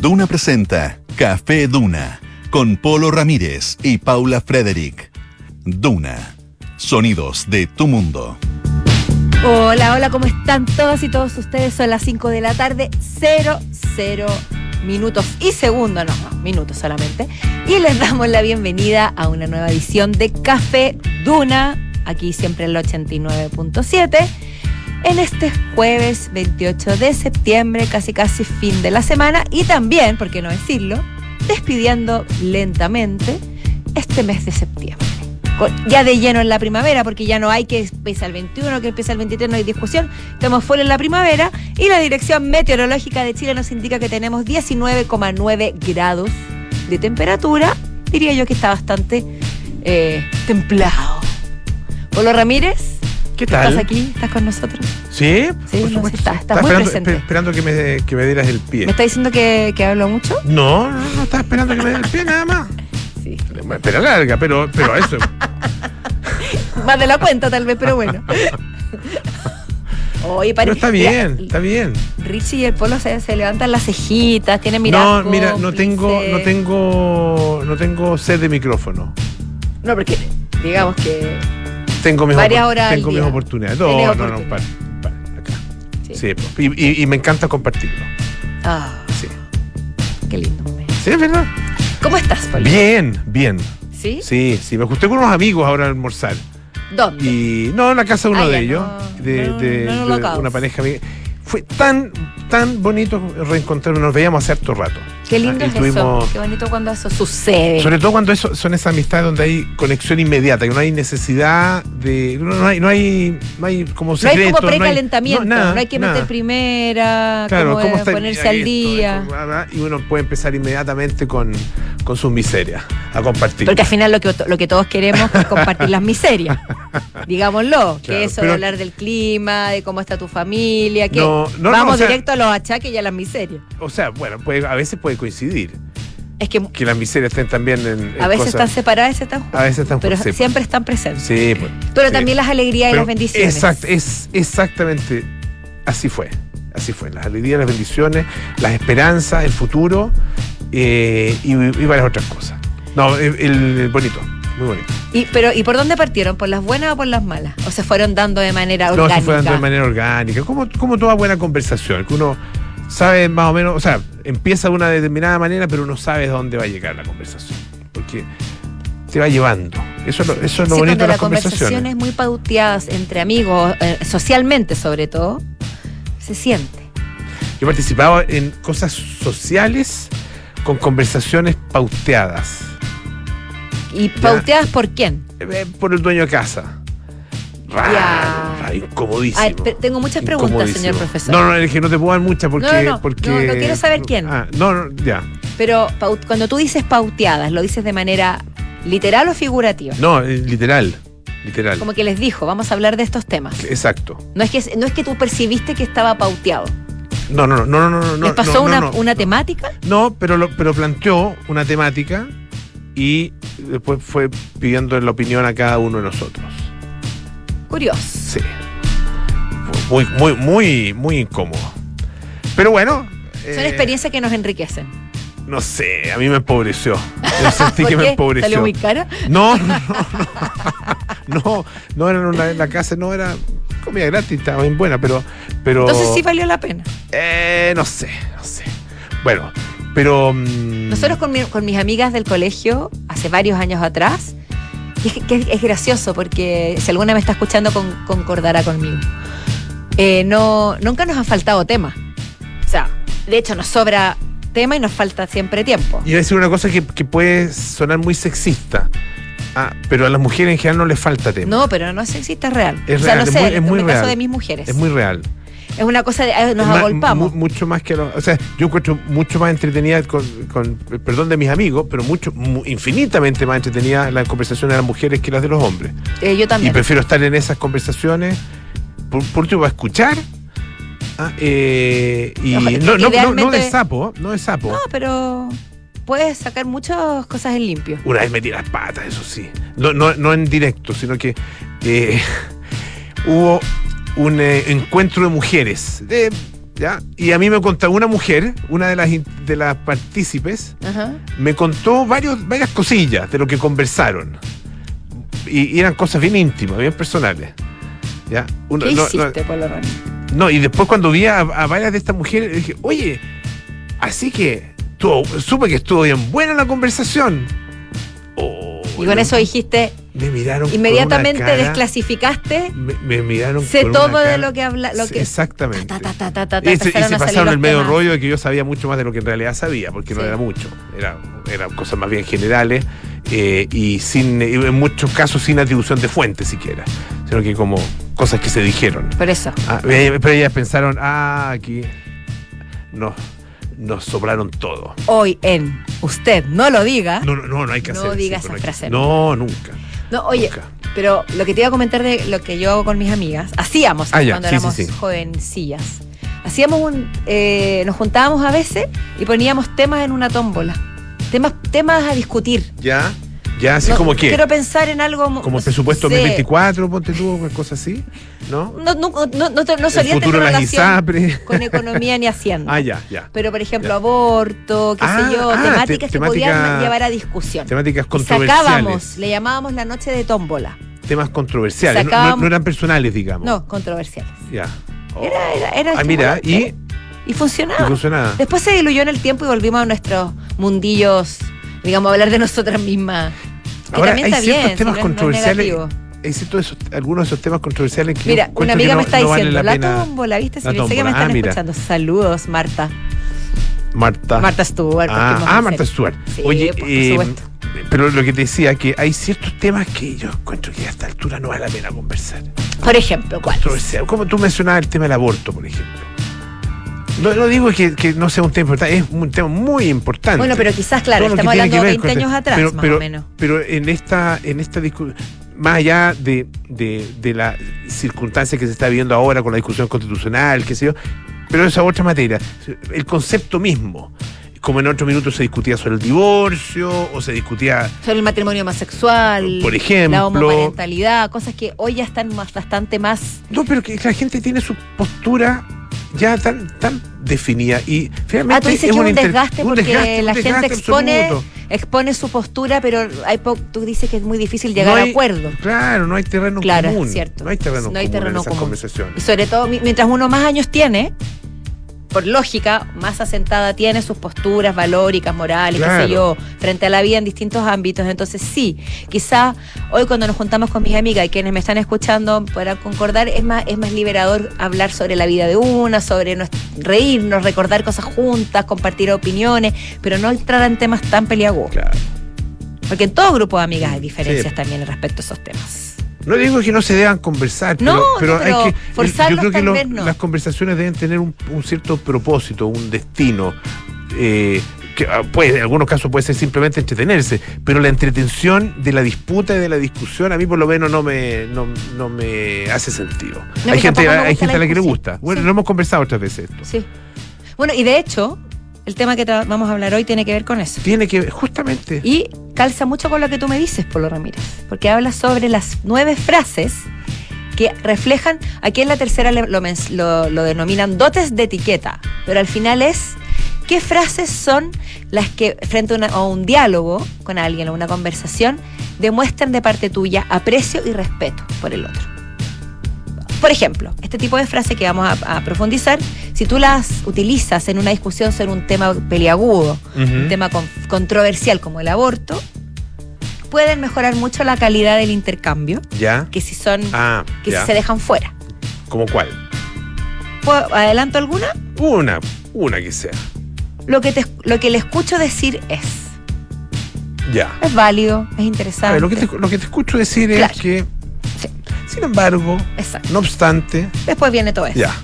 Duna presenta Café Duna con Polo Ramírez y Paula Frederick. Duna. Sonidos de tu mundo. Hola, hola, ¿cómo están todas y todos ustedes? Son las 5 de la tarde, 00 minutos y segundos, no, no, minutos solamente. Y les damos la bienvenida a una nueva edición de Café Duna, aquí siempre en el 89.7 en este jueves 28 de septiembre, casi casi fin de la semana, y también, por qué no decirlo, despidiendo lentamente este mes de septiembre. Ya de lleno en la primavera, porque ya no hay que empieza el 21, que empieza el 23, no hay discusión. Estamos fuera en la primavera y la Dirección Meteorológica de Chile nos indica que tenemos 19,9 grados de temperatura. Diría yo que está bastante eh, templado. Polo Ramírez, ¿Qué tal? ¿Estás aquí? ¿Estás con nosotros? Sí, sí, por no, supuesto. está, muy esperando, presente. espe- esperando que me, que me dieras el pie. ¿Me está diciendo que, que hablo mucho? No, no, no, estaba esperando que me dieras el pie nada más. Sí. Espera larga, pero, pero eso. Más de la cuenta, tal vez, pero bueno. Oye, Pero está bien, Mira, está bien. Richie y el Polo se, se levantan las cejitas, tienen mirada. No, mira, no tengo, no tengo, no tengo sed de micrófono. No, porque digamos que. Tengo mis, Varias horas tengo mis oportunidades. No, no, no, para, para, acá. Sí. Y, y- y me encanta compartirlo. Ah, Sí. qué lindo. Sí, es verdad. ¿Cómo estás, Polo? Bien, bien. ¿Sí? Sí, sí. Me junté con unos amigos ahora a almorzar. ¿Dónde? Y no, en la casa de uno Ah, de ellos, no, de, no, de- no, de una pareja amiga. Fue tan, tan bonito reencontrarnos, nos veíamos hace harto rato. Qué lindo Ah, es eso. tuvimos- Qué bonito cuando eso sucede. Sobre todo cuando eso, son esas amistades donde hay conexión inmediata, que no hay necesidad de. No, hay, no hay, no hay como no hay como precalentamiento, no, nada, hay que nada. meter primera, Claro, como, ¿cómo eh, está ponerse al esto, día. esto, y uno puede empezar inmediatamente con, con sus miserias a compartir. Porque al final lo que, lo que todos queremos es compartir las miserias. Digámoslo, que eso de hablar del clima, de cómo está tu familia, que No, no, no, vamos o sea- directo a los achaques y a las miserias. O sea, bueno, puede, a veces puede coincidir Es que que las miserias estén también en. en a veces cosas- están separadas, están juntas, A veces están pero juntas, sí, siempre están presentes. Sí, pues. Pero sí. también las alegrías y Pero las bendiciones. Exacto, es exactamente así fue. Así fue. Las alegrías, las bendiciones, las esperanzas, el futuro eh, y, y varias otras cosas. No, el, el bonito, muy bonito. Y, pero, ¿Y por dónde partieron? ¿Por las buenas o por las malas? ¿O se fueron dando de manera No, orgánica? se fue dando de manera orgánica, como, como toda buena conversación, que uno sabe más o menos, o sea, empieza de una determinada manera, pero uno sabe dónde va a llegar la conversación. Porque te va llevando. Eso es lo, eso es lo Sí, bonito de la las conversación conversaciones. es muy pauteada entre amigos, eh, socialmente sobre todo, se siente. Yo he participado en cosas sociales con conversaciones pauteadas. ¿Y pauteadas por quién? Eh, por el dueño de casa. Raro, raro, incomodísimo. A ver, pe- tengo muchas preguntas, señor profesor. No, no, es que no te puedo dar muchas porque. No, no, no. porque No, no quiero saber quién. Ah, no, no, ya. Pero cuando tú dices pauteadas, ¿lo dices de manera literal o figurativa? No, eh, literal. Literal. Como que les dijo, vamos a hablar de estos temas. Exacto. No es que, no es que tú percibiste que estaba pauteado. No, no, no, no, no, no. ¿Les pasó no, una, una temática? No, pero, lo- pero planteó una temática y después fue pidiendo la opinión a cada uno de nosotros. Curioso. Sí. Muy, muy, muy, muy incómodo. Pero bueno. Son eh, experiencias que nos enriquecen. No sé, a mí me empobreció. Yo sentí que ¿Por me empobreció. ¿Salió muy cara? No, no, no. No, no era en, una- la casa, no era comida gratis, estaba bien buena, pero. pero Entonces sí valió la pena. eh, no sé, no sé. Bueno, pero. Nosotros con, mi- con mis amigas del colegio, hace varios años atrás, y es, que es, es gracioso porque si alguna me está escuchando con- concordará conmigo. Eh, no, nunca nos han faltado temas. O sea, de hecho nos sobra tema y nos falta siempre tiempo. Iba a decir una cosa que, que puede sonar muy sexista. Ah, pero a las mujeres en general no les falta tema. No, pero no sexista, es real. Es o sea, real, no es sé, muy- es en muy el caso real. de mis mujeres. Es muy real. Es una cosa de eh, nos agolpamos. mu- mucho más que lo- O sea, yo encuentro mucho más entretenida, con, con el perdón de mis amigos, pero mucho, mu- infinitamente más entretenida las conversaciones de las mujeres que las de los hombres. Eh, yo Y también. prefiero estar en esas conversaciones, por, por último, para escuchar. ah, eh, y no, no, no, no de sapo, no de sapo. No, pero puedes sacar muchas cosas en limpio. Una vez metí las patas, eso sí. No, no, no en directo, sino que eh, hubo un eh, encuentro de mujeres, ¿ya? Y a mí me contó una mujer, una de las, de las partícipes, Ajá. me contó varios, varias cosillas de lo que conversaron. Y, y eran cosas bien íntimas, bien personales. ¿Ya? Uno- ¿Qué no, no- hiciste, Polo Ramírez? no, y después cuando vi a, a varias de estas mujeres, dije, oye, así que estuvo- supe que estuvo bien buena la conversación. Oh, Y con no, eso dijiste, me miraron con inmediatamente una cara, desclasificaste, me, me miraron sé con todo una de lo que habla, lo que Exactamente. ta, ta, ta, ta, ta, ta, Y se, y pasaron el medio temas. rollo de que yo sabía mucho más de lo que en realidad sabía, porque no era mucho. Era, eran cosas más bien generales eh, y sin y en muchos casos sin atribución de fuente siquiera, sino que como cosas que se dijeron. Por eso. Ah, eh, pero ellas pensaron, ah, aquí nos, nos soplaron todo. Hoy en Usted no lo diga. No, no, no, no hay que No hacer diga esa no frase. No, nunca. No, oye, pero lo que te iba a comentar de lo que yo hago con mis amigas, hacíamos Ah, ya, cuando sí, éramos sí, sí. jovencillas. Hacíamos un. eh, nos juntábamos a veces y poníamos temas en una tómbola. Temas, temas a discutir. Ya, ya, así No, como que. Quiero pensar en algo. mo- Como el presupuesto sé. 2024, ponte tú, una cosa así, ¿no? No, no, no, no, no solía tener relación con economía ni hacienda. Ah, ya, ya. Pero, por ejemplo, Ya. aborto, qué Ah, sé yo, ah, temáticas te- que podían llevar a discusión. Temáticas Y controversiales. sacábamos, le llamábamos la noche de tómbola. Temas controversiales. no- No, Sacábamos- no eran personales, digamos. No, controversiales. Ya. Oh. Era, era, era Ah, mira, y, y y funcionaba. funcionaba. Después se diluyó en el tiempo y volvimos a nuestros mundillos, digamos, hablar de nosotras mismas. Que Ahora, también hay está ciertos bien, temas si no no controversiales. Hay ciertos esos- algunos de esos temas controversiales que. Mira, una que amiga no- me está vale diciendo, la la, tómbola, ¿viste? La sé que me están Ah, escuchando. Saludos, Marta. Marta. Marta Stewart. Ah, ah, Marta Stewart. Sí, Oye, por eh, supuesto. pero lo que te decía, que hay ciertos temas que yo encuentro que a esta altura no vale la pena conversar. Por ejemplo, ¿cuál? Controversial. Como tú mencionabas el tema del aborto, por ejemplo. No, no digo que, que no sea un tema importante, es un tema muy importante. Bueno, pero quizás, claro, Todo estamos hablando de ver 20 con- años atrás, pero, más pero- o menos. Pero en esta, en esta discusión, más allá de, de, de la circunstancia que se está viendo ahora con la discusión constitucional, qué sé yo, pero esa otra materia, el concepto mismo. Como en otro minuto se discutía sobre el divorcio, o se discutía, Sobre el matrimonio homosexual. por ejemplo. La homoparentalidad, cosas que hoy ya están más, bastante más. No, pero que la gente tiene su postura ya tan, tan definida y finalmente Ah, tú dices que es una un inter- desgaste un porque desgaste, la gente expone, absoluto. expone su postura, pero hay po- tú dices que es muy difícil llegar No a hay- acuerdo. Claro, no hay terreno Claro, común. cierto. No hay terreno No hay común terreno en esas común. conversaciones. Y sobre todo, mi- mientras uno más años tiene, por lógica, más asentada tiene sus posturas valóricas, morales, qué Claro. sé yo, frente a la vida en distintos ámbitos. Entonces, sí, quizá hoy cuando nos juntamos con mis amigas y quienes me están escuchando podrán concordar, es más, es más liberador hablar sobre la vida de una, sobre reírnos, recordar cosas juntas, compartir opiniones, pero no entrar en temas tan peliagudos. Claro. Porque en todo grupo de amigas hay diferencias Sí. también respecto a esos temas. No digo que no se deban conversar, pero, No, pero, no, pero hay que. forzarlos yo creo que no. las conversaciones deben tener un, un cierto propósito, un destino. eh, que ah, puede, en algunos casos puede ser simplemente entretenerse, pero la entretención de la disputa y de la discusión a mí por lo menos no me, no, no me hace sentido. No, hay gente, hay gente a la que le gusta. Bueno, Sí. lo hemos conversado otras veces esto. Sí. Bueno, y de hecho, el tema que vamos a hablar hoy tiene que ver con eso. Tiene que, justamente. Y calza mucho con lo que tú me dices, Polo Ramírez, porque habla sobre las nueve frases que reflejan, aquí en la tercera lo, denominan dotes de etiqueta, pero al final es qué frases son las que frente a, a un diálogo con alguien o una conversación demuestran de parte tuya aprecio y respeto por el otro. Por ejemplo, este tipo de frase que vamos a, a profundizar, si tú las utilizas en una discusión sobre un tema peliagudo, un tema con- controversial como el aborto, pueden mejorar mucho la calidad del intercambio ¿Ya? que si son Ah, que ya. si se dejan fuera. ¿Como cuál? ¿Puedo- ¿Adelanto alguna? Una, una que sea. Lo que, te, lo que le escucho decir es, Ya. es válido, es interesante. ver, lo, que te, lo que te escucho decir Claro. es que, Sí. sin embargo, Exacto. no obstante, Después viene todo eso. ya,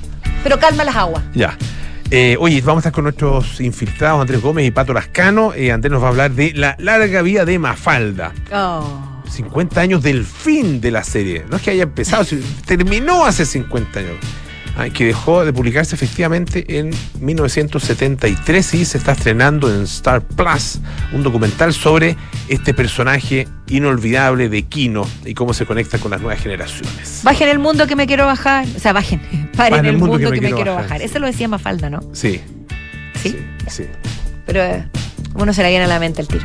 Pero calma las aguas. ya. Eh, oye, vamos a estar con nuestros infiltrados Andrés Gómez y Pato Lascano. Eh, Andrés nos va a hablar de la larga vida de Mafalda. Oh. 50 años del fin de la serie. No es que haya empezado, terminó hace 50 años. Ah, que dejó de publicarse efectivamente en 1973 y se está estrenando en Star Plus un documental sobre este personaje inolvidable de Kino y cómo se conecta con las nuevas generaciones. Bajen el mundo que me quiero bajar. O sea, bajen. Paren el, mundo, que, me quiero bajar. Eso lo decía Mafalda, ¿no? Sí. ¿Sí? Sí. sí. Pero eh, uno se le viene a la mente el tiro.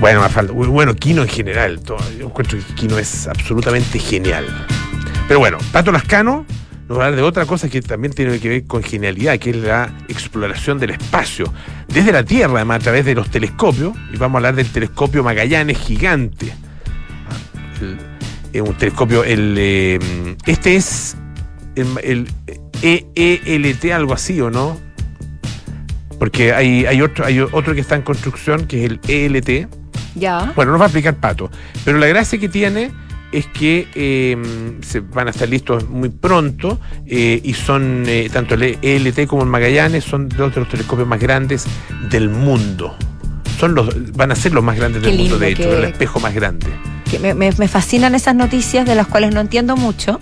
Bueno, Mafalda. Bueno, Kino en general. todo- yo encuentro que Kino es absolutamente genial. Pero bueno, Pato Lascano nos va a hablar de otra cosa que también tiene que ver con genialidad, que es la exploración del espacio. Desde la Tierra, además, a través de los telescopios. Y vamos a hablar del telescopio Magallanes gigante. El- es un telescopio, el, eh, este es el, el EELT, algo así, ¿o no? Porque hay, hay, otro, hay otro que está en construcción, que es el ELT. Ya. Bueno, nos va a explicar Pato. Pero la gracia que tiene es que eh, se van a estar listos muy pronto eh, y son, eh, tanto el ELT como el Magallanes, son dos de los telescopios más grandes del mundo. Son los, van a ser los más grandes Qué del mundo, de hecho, que- el espejo más grande. Que me, me- me fascinan esas noticias de las cuales no entiendo mucho,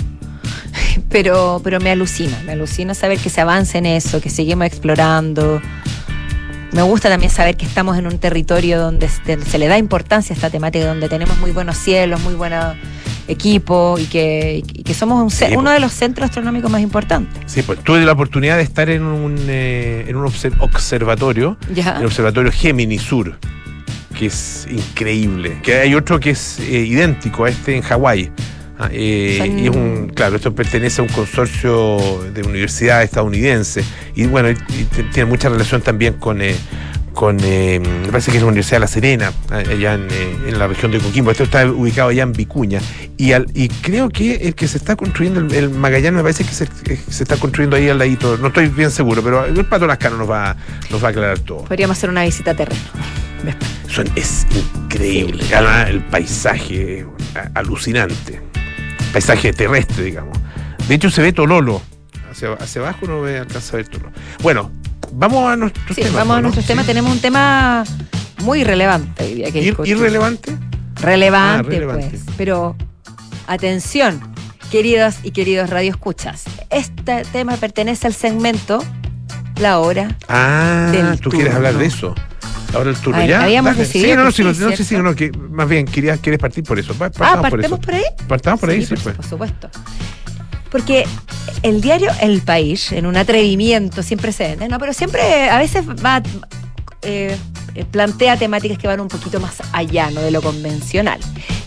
pero, pero me alucina, me alucina saber que se avanza en eso, que seguimos explorando. Me gusta también saber que estamos en un territorio donde se se le da importancia a esta temática, donde tenemos muy buenos cielos, muy buen equipo y que, y que somos un Sí, uno pues. de los centros astronómicos más importantes. Sí, pues tuve la oportunidad de estar en un, eh, en un obser- observatorio Ya. el observatorio Gemini Sur, que es increíble. Que hay otro que es eh, idéntico a este en Hawái. Ah, eh, Son- Y es un, claro, esto pertenece a un consorcio de universidad estadounidense. Y bueno, y- y t- tiene mucha relación también con, eh, con eh, me parece que es la Universidad de La Serena, ah, allá en, eh, en la región de Coquimbo. Esto está ubicado allá en Vicuña. Y, al- y creo que el que se está construyendo, el, el Magallanes, me parece que se, está construyendo ahí al ladito. No estoy bien seguro, pero el Pato Lascano nos va, nos va a aclarar todo. Podríamos hacer una visita a terreno. Son- es increíble. Además, el paisaje alucinante. Paisaje terrestre, digamos. De hecho, se ve Tololo. Hacia, hacia abajo no ve, alcanza a ver Tololo. Bueno, vamos a nuestros Sí, temas. vamos a ¿no? nuestros Sí. temas. Tenemos un tema muy relevante día que Ir-. ¿Irrelevante? relevante, Ah, relevante. pues. Pero atención, queridos y queridos radioescuchas. Este tema pertenece al segmento La Hora. Ah, Del tú quieres turno. hablar de eso. Ahora el turno, A ver, ¿ya? habíamos Dale. decidido Sí, no, no, sí, sí, no, sí, no, que más bien querías, quieres partir por eso. Pa- Ah, partamos por eso. por ahí. Partamos por ahí, sí, por, pues. por supuesto. Porque el diario El País, en un atrevimiento sin precedentes, ¿no? Pero siempre, a veces va. eh, plantea temáticas que van un poquito más allá ¿no? de lo convencional.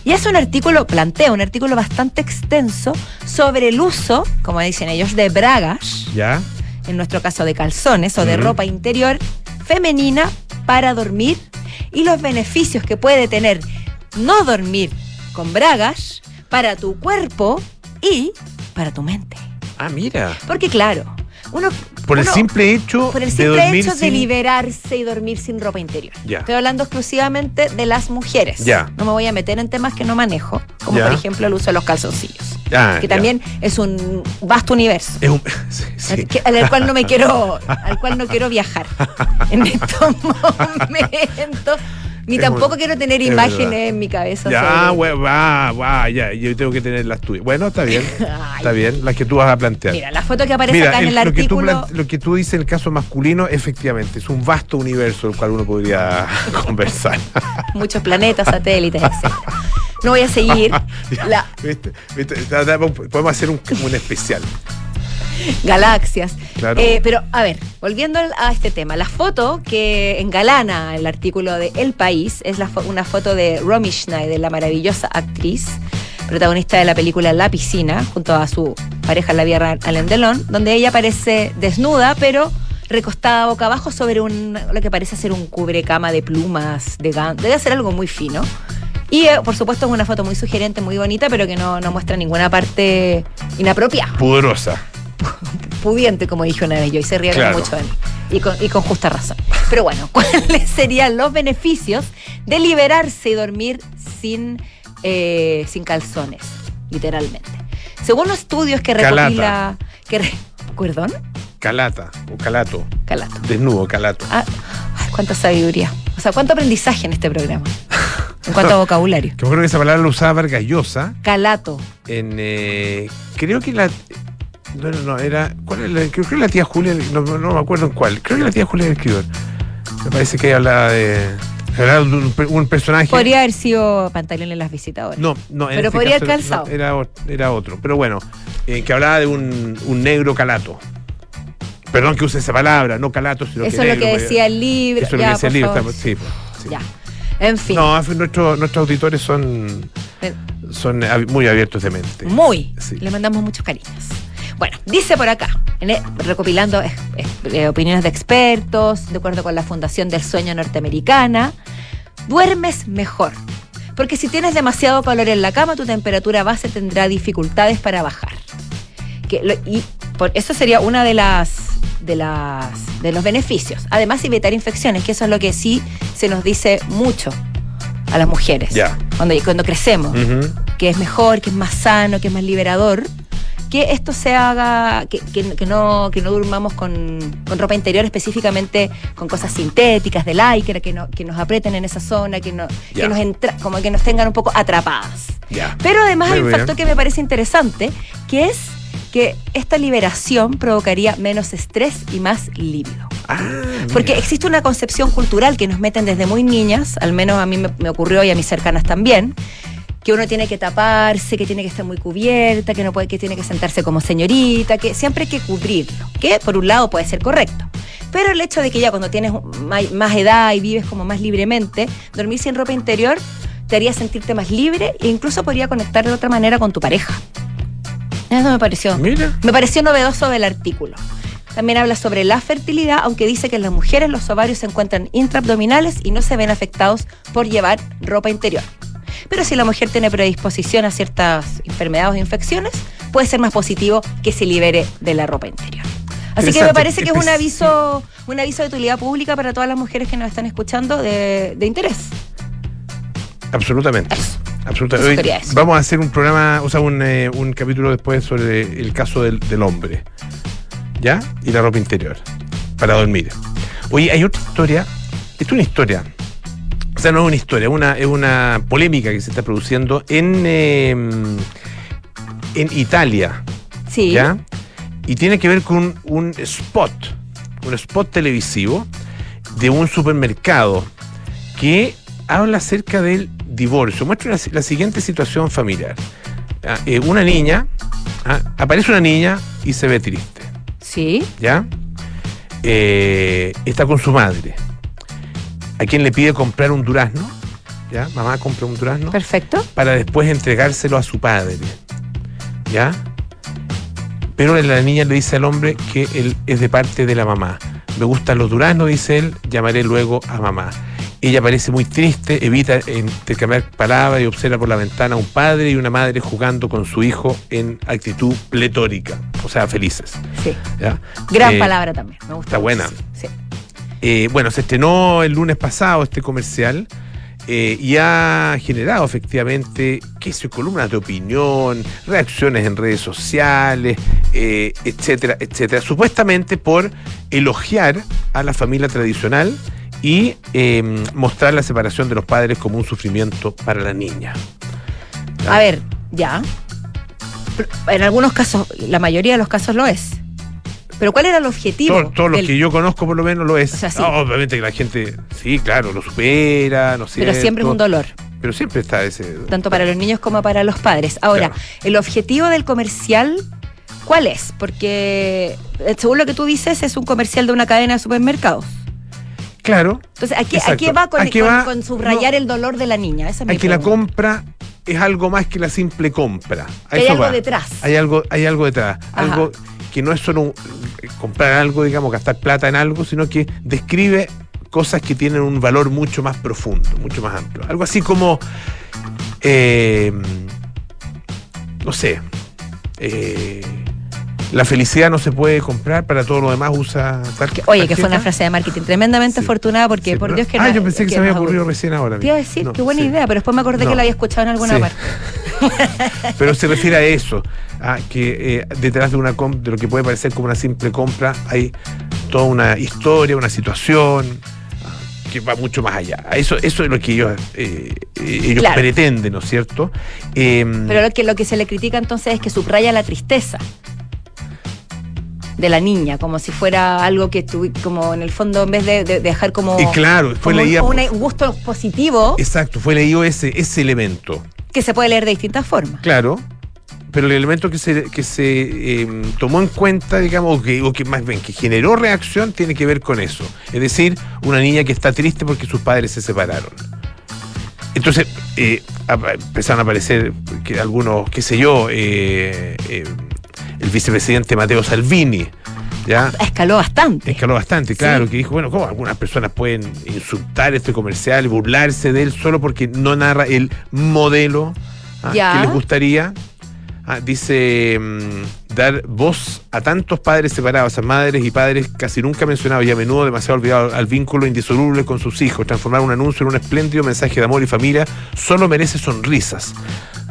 Y es un artículo, plantea un artículo bastante extenso sobre el uso, como dicen ellos, de bragas ¿Ya? en nuestro caso de calzones o de ropa interior femenina para dormir y los beneficios que puede tener no dormir con bragas para tu cuerpo y para tu mente. Ah, mira. Porque claro, uno Por el simple hecho por el de simple dormir hecho de sin- liberarse y dormir sin ropa interior. Ya. Estoy hablando exclusivamente de las mujeres. Ya. No me voy a meter en temas que no manejo, como Ya. por ejemplo el uso de los calzoncillos, Ah, que ya. también es un vasto universo. Es un- sí, sí. Que- al cual no me quiero al cual no quiero viajar en estos momentos ni Es tampoco un- quiero tener es imágenes verdad. en mi cabeza Ya, sobre- va, va, ya, yo tengo que tener las tuyas. Bueno, está bien, está bien, las que tú vas a plantear. mira la foto que aparece Mira, acá en el- el lo, que tú artículo lo que tú dices en el caso masculino, efectivamente, es un vasto universo del cual uno podría conversar. muchos planetas satélites etc. no voy a seguir la ¿Viste? ¿Viste? Podemos hacer un, un especial. galaxias Claro. Eh, pero a ver volviendo a este tema la foto que engalana el artículo de El País es la fo- una foto de Romy Schneider la maravillosa actriz protagonista de la película La piscina junto a su pareja la vida Alain Delon donde ella aparece desnuda pero recostada boca abajo sobre un lo que parece ser un cubrecama de plumas de debe ser algo muy fino y eh, por supuesto es una foto muy sugerente muy bonita pero que no, no muestra ninguna parte inapropiada Pudorosa. pudiente, como dije una vez yo, y se rieron Claro. mucho de mí. Y con, y con justa razón. Pero bueno, ¿cuáles serían los beneficios de liberarse y dormir sin, eh, sin calzones? Literalmente. Según los estudios que Calata. recopila. Que re- ¿Perdón? Calata o calato. Calato. Desnudo, calato. Ah, ay, cuánta sabiduría. O sea, cuánto aprendizaje en este programa. En cuanto a vocabulario. Que yo creo que esa palabra la usaba Vargas Llosa Calato. en. eh, creo que la. No, no, no, era. ¿Cuál es la, creo que la tía Julia. No, no me acuerdo en cuál. Creo que la tía Julia del escritor. Me parece que hablaba de. Era un, un personaje. Podría haber sido Pantaleón en las visitadoras. No, no. en Pero este podría haber calzado. no, era, era otro. Pero bueno, eh, que hablaba de un, un negro calato. Perdón que use esa palabra, no calato, sino Eso que es lo que decía el libro. Eso es lo que decía el libro. sí, pues, sí. Ya. En fin. No, nuestro- nuestros auditores son, Eh, son ab- muy abiertos de mente. Muy. Sí. Le mandamos muchos cariños. Bueno, dice por acá, e- recopilando eh, eh, eh, opiniones de expertos, de acuerdo con la Fundación del Sueño Norteamericana, duermes mejor. Porque si tienes demasiado calor en la cama, tu temperatura base tendrá dificultades para bajar. Que lo- y por eso sería una de las de las de los beneficios. Además, evitar infecciones, que eso es lo que sí se nos dice mucho a las mujeres. Ya. Cuando, cuando crecemos Ujú. que es mejor, que es más sano, que es más liberador, que esto se haga, que, que- que no, que no durmamos con, con ropa interior específicamente con cosas sintéticas de lycra, que, no, que nos aprieten en esa zona, que, no, Ya. que nos entra, como que nos tengan un poco atrapadas. Pero además Muy hay un bien. factor que me parece interesante, que es que esta liberación provocaría menos estrés y más líbido. Ah, Porque existe una concepción cultural que nos meten desde muy niñas, al menos a mí me, me ocurrió y a mis cercanas también, que uno tiene que taparse, que tiene que estar muy cubierta, que no puede, que tiene que sentarse como señorita, que siempre hay que cubrirlo, que por un lado puede ser correcto. Pero el hecho de que ya cuando tienes más edad y vives como más libremente, dormir sin ropa interior te haría sentirte más libre e incluso podría conectar de otra manera con tu pareja. Eso me pareció. Mira. Me pareció novedoso del artículo. También habla sobre la fertilidad, aunque dice que en las mujeres los ovarios se encuentran intraabdominales y no se ven afectados por llevar ropa interior. Pero si la mujer tiene predisposición a ciertas enfermedades o infecciones, puede ser más positivo que se libere de la ropa interior. Así que me parece que es un aviso, un aviso de utilidad pública para todas las mujeres que nos están escuchando de, de interés. Absolutamente. Eso. Absolutamente. Hoy vamos a hacer un programa, o sea, un, eh, un capítulo después sobre el caso del, del hombre. ¿Ya? Y la ropa interior. Para dormir. Oye, hay otra historia. Esto es una historia. Sea, no es una historia, es una, es una polémica que se está produciendo en, eh, en Italia. Sí. ¿Ya? Y tiene que ver con un spot, un spot televisivo de un supermercado que habla acerca del divorcio. Muestra la, la siguiente situación familiar. Ah, eh, una niña, ah, aparece una niña y se ve triste, Sí. ¿ya? Eh, está con su madre, a quien le pide comprar un durazno, ¿ya? Mamá compra un durazno Perfecto. para después entregárselo a su padre. ¿Ya? Pero la niña le dice al hombre que él es de parte de la mamá. Me gustan los duraznos, dice él, llamaré luego a mamá. Ella parece muy triste, evita intercambiar palabras y observa por la ventana a un padre y una madre jugando con su hijo en actitud pletórica, o sea, felices. Sí. ¿ya? Gran Eh, palabra también. Me gusta. está buena. Sí. Eh, bueno, se estrenó el lunes pasado este comercial eh, y ha generado efectivamente, qué sé, columnas de opinión, reacciones en redes sociales, eh, etcétera, etcétera. Supuestamente por elogiar a la familia tradicional y eh, mostrar la separación de los padres como un sufrimiento para la niña. A ver, ya. En algunos casos, la mayoría de los casos lo es. Pero ¿cuál era el objetivo? Todo- Todos los del- que yo conozco por lo menos lo es. O sea, sí. No, obviamente que la gente, sí, claro, lo supera, no sé. Pero siempre es un dolor, Pero siempre está ese. tanto para los niños como para los padres. Ahora, Claro. el objetivo del comercial, ¿cuál es? Porque, eh, según lo que tú dices, es un comercial de una cadena de supermercados. Claro. Entonces, ¿a qué, a qué va con, ¿A qué con- va? con subrayar No. el dolor de la niña? Esa es mi Aquí la compra es algo más que la simple compra. A Hay algo va. detrás. Hay algo, hay algo detrás. Ajá. Algo que no es solo comprar algo, digamos, gastar plata en algo, sino que describe cosas que tienen un valor mucho más profundo, mucho más amplio. Algo así como, eh, no sé, eh, la felicidad no se puede comprar, para todo lo demás usa tal Que- Oye, que fue una tarjeta. frase de marketing tremendamente Sí. afortunada porque, Sí, por Dios que Ah, no- yo pensé que, se me había ocurrido recién ahora. Te iba a decir, No, qué buena sí. idea, pero después me acordé No. que la había escuchado en alguna parte. Pero se refiere a eso, a que eh, detrás de una de lo que puede parecer como una simple compra hay toda una historia, una situación ah, que va mucho más allá. Eso, eso es lo que ellos, eh, eh, ellos Claro. pretenden, ¿no es cierto? Eh, Pero lo que, lo que se le critica entonces es que subraya la tristeza. De la niña, como si fuera algo que tuvi, como en el fondo, en vez de, de dejar como, Y claro, fue como un- gusto positivo Exacto, fue leído ese, ese elemento. que se puede leer de distintas formas. Claro. Pero el elemento que se, que se eh, tomó en cuenta, digamos, o que, o que más bien que generó reacción, tiene que ver con eso. Es decir, una niña que está triste porque sus padres se separaron. Entonces, eh, a- empezaron a aparecer que algunos, qué sé yo, eh, eh, el vicepresidente Mateo Salvini, ¿ya? Escaló bastante. Escaló bastante, claro, Sí. que dijo, bueno, ¿cómo algunas personas pueden insultar este comercial, burlarse de él solo porque no narra el modelo ah, Ya. que les gustaría? Ah, dice, mm, dar voz a tantos padres separados, a madres y padres casi nunca mencionados y a menudo demasiado olvidados al vínculo indisoluble con sus hijos. Transformar un anuncio en un espléndido mensaje de amor y familia solo merece sonrisas,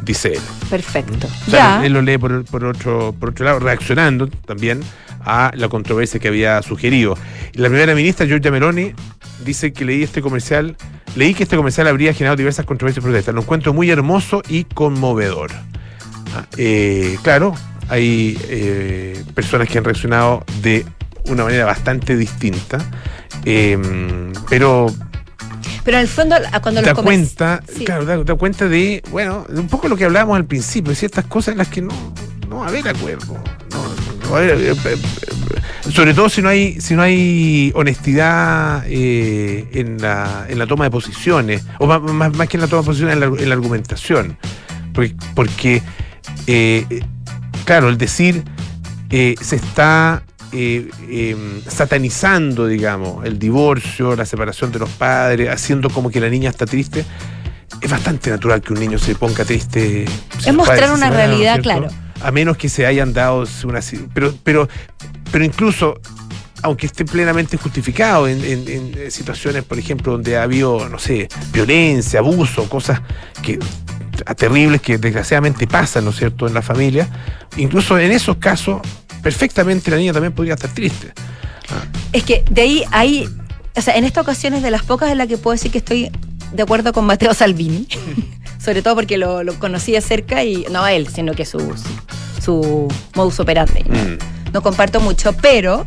dice él. Perfecto. O sea, ya. él lo lee por, por otro, por otro lado, reaccionando también a la controversia que había sugerido. La primera ministra, Giorgia Meloni, dice que leí este comercial, leí que este comercial habría generado diversas controversias y protestas. Lo encuentro muy hermoso y conmovedor. Eh, claro, hay eh, personas que han reaccionado de una manera bastante distinta, eh, pero Pero en el fondo, cuando da los comerci- cuenta, Sí. claro, da, da cuenta de, bueno, de un poco lo que hablábamos al principio, de ciertas cosas en las que no, no va a haber acuerdo. No, no va a haber, eh, sobre todo si no hay, si no hay honestidad eh, en, la, en la toma de posiciones, o más, más- más que en la toma de posiciones, en la, en la argumentación. Porque, porque eh, eh, claro, el decir eh, se está eh, eh, satanizando, digamos, el divorcio, la separación de los padres, haciendo como que la niña está triste. Es bastante natural que un niño se ponga triste. sus mostrar una realidad, claro. A menos que se hayan dado una. Pero, pero, pero incluso, aunque esté plenamente justificado en, en- en situaciones, por ejemplo, donde ha habido, no sé, violencia, abuso, cosas que terribles que desgraciadamente pasan, ¿no es cierto?, en la familia, incluso en esos casos, perfectamente la niña también podría estar triste. Es que de ahí, ahí, o sea, en esta ocasión es de las pocas en las que puedo decir que estoy de acuerdo con Mateo Salvini. Sobre todo porque lo, lo conocí de cerca y no a él, sino que su, su, su modus operandi. Mm. no comparto mucho, pero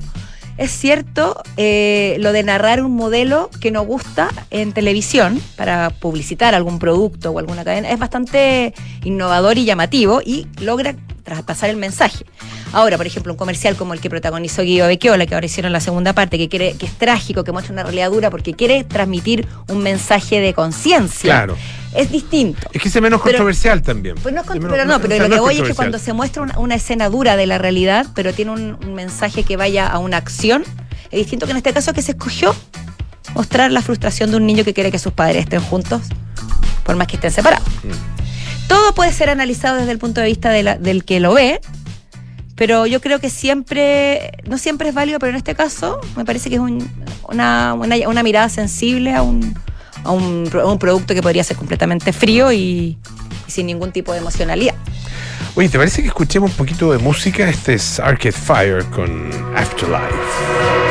es cierto eh, lo de narrar un modelo que no gusta en televisión para publicitar algún producto o alguna cadena es bastante innovador y llamativo y logra traspasar el mensaje. Ahora, por ejemplo, un comercial como el que protagonizó Guido Becchiola, que ahora hicieron la segunda parte, que quiere, que es trágico, que muestra una realidad dura porque quiere transmitir un mensaje de conciencia. Claro. Es distinto. Es que es menos Pero- controversial también. Pues no es Es menos- pero no, pero o sea, lo que voy es que cuando se muestra una, una escena dura de la realidad, pero tiene un, un mensaje que vaya a una acción, es distinto que en este caso que se escogió mostrar la frustración de un niño que quiere que sus padres estén juntos, por más que estén separados. Mm. Todo puede ser analizado desde el punto de vista de la- del que lo ve, pero yo creo que siempre, no siempre es válido, pero en este caso me parece que es un- una, una, una mirada sensible a un, a, un, producto que podría ser completamente frío y- y sin ningún tipo de emocionalidad. Oye, ¿te parece que escuchemos un poquito de música? Este es Arcade Fire con. Afterlife.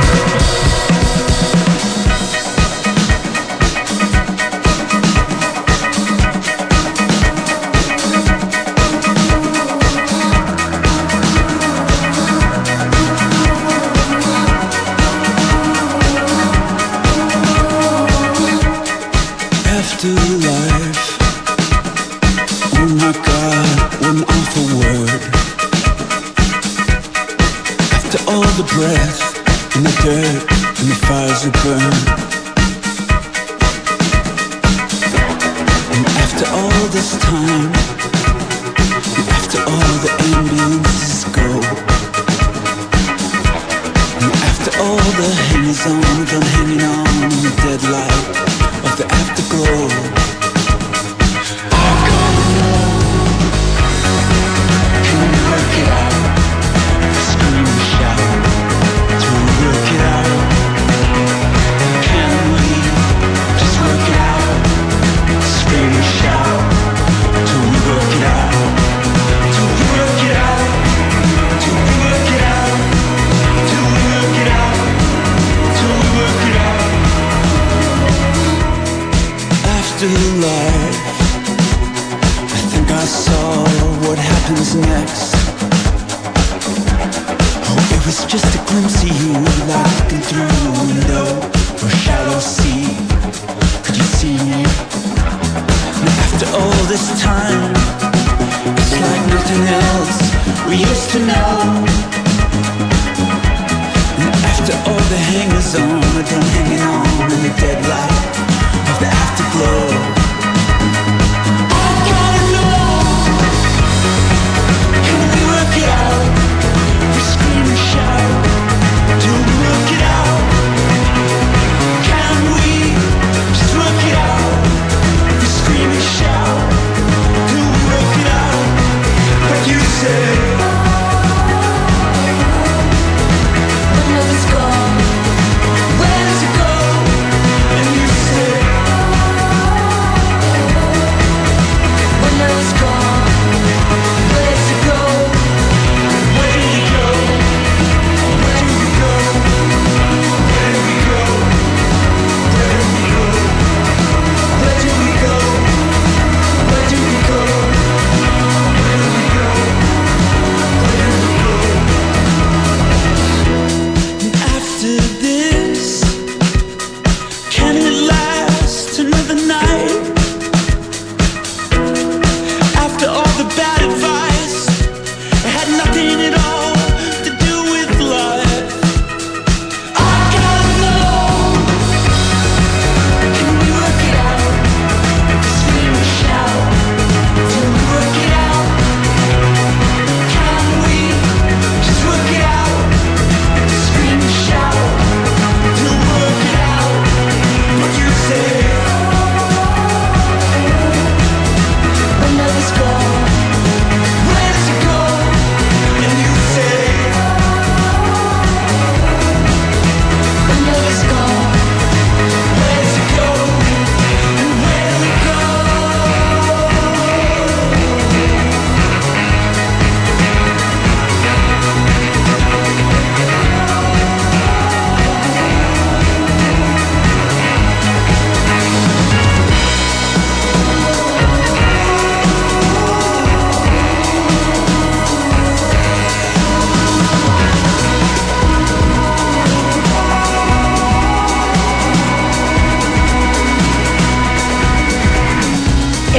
Done hanging on in the dead light